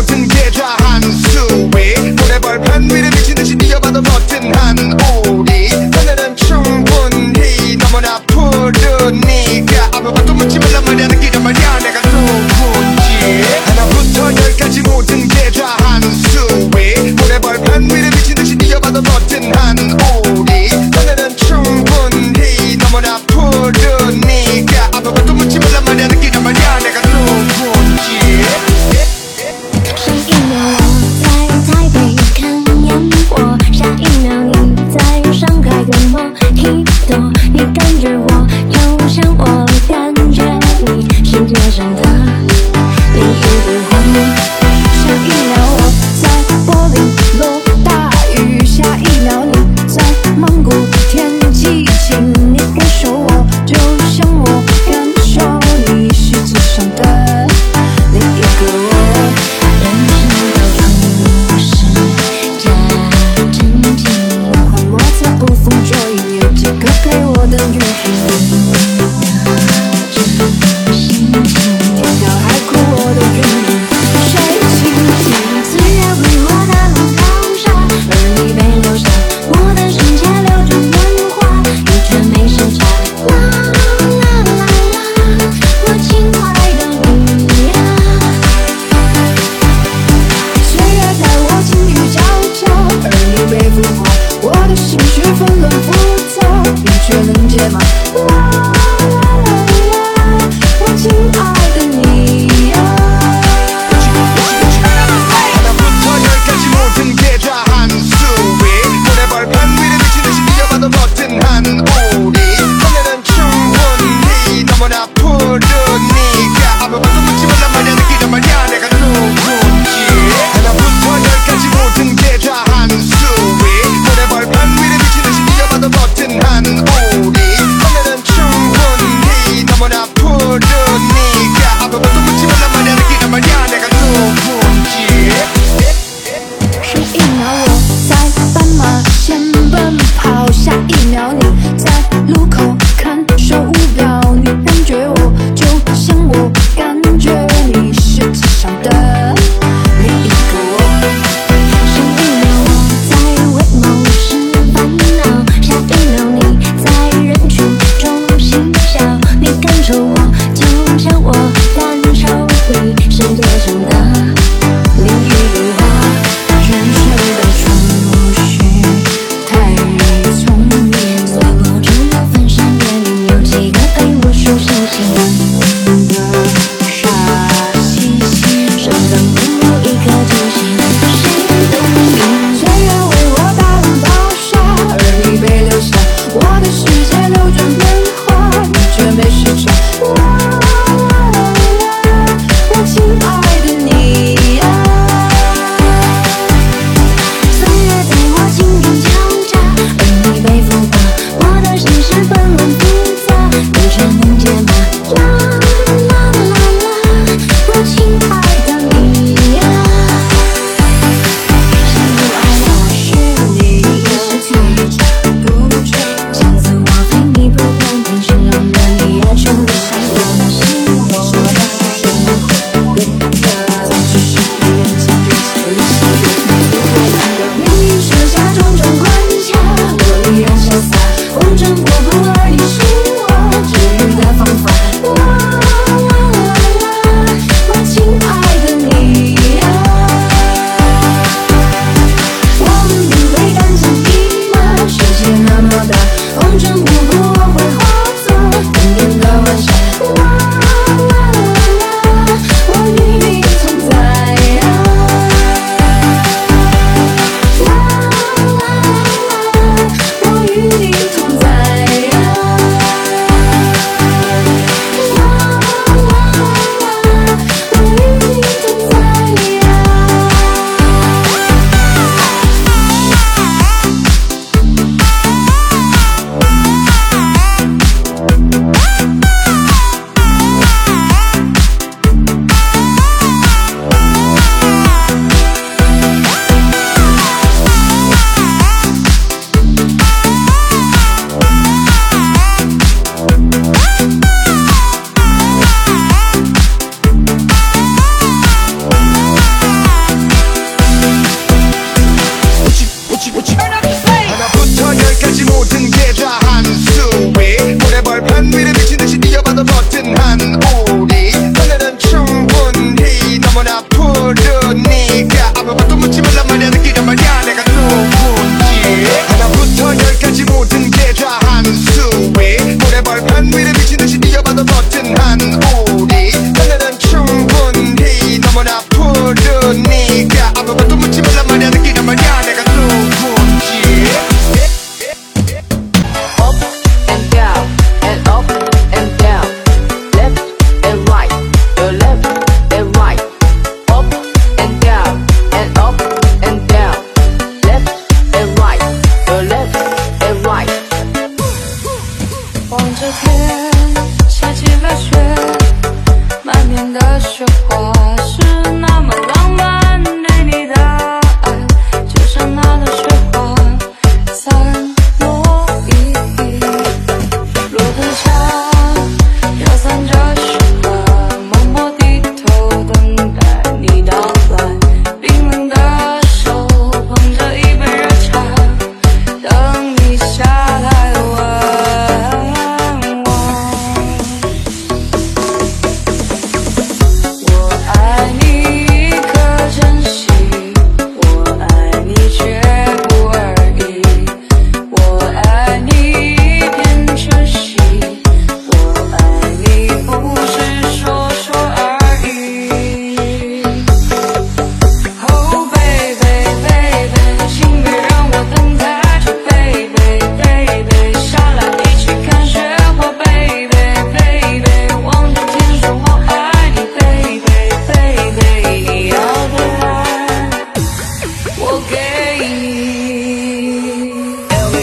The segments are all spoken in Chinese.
Jordan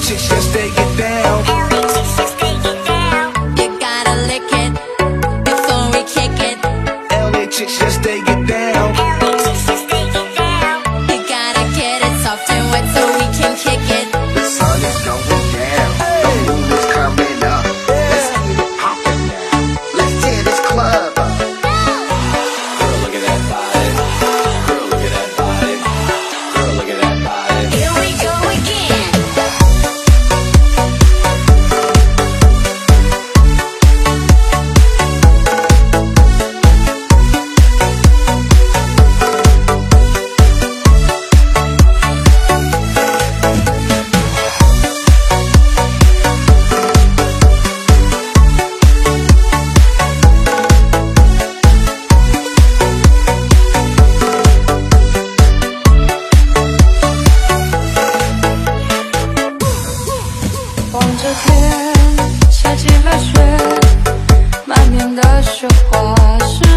Just yes they 天下起了雪满天的雪花是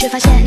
却发现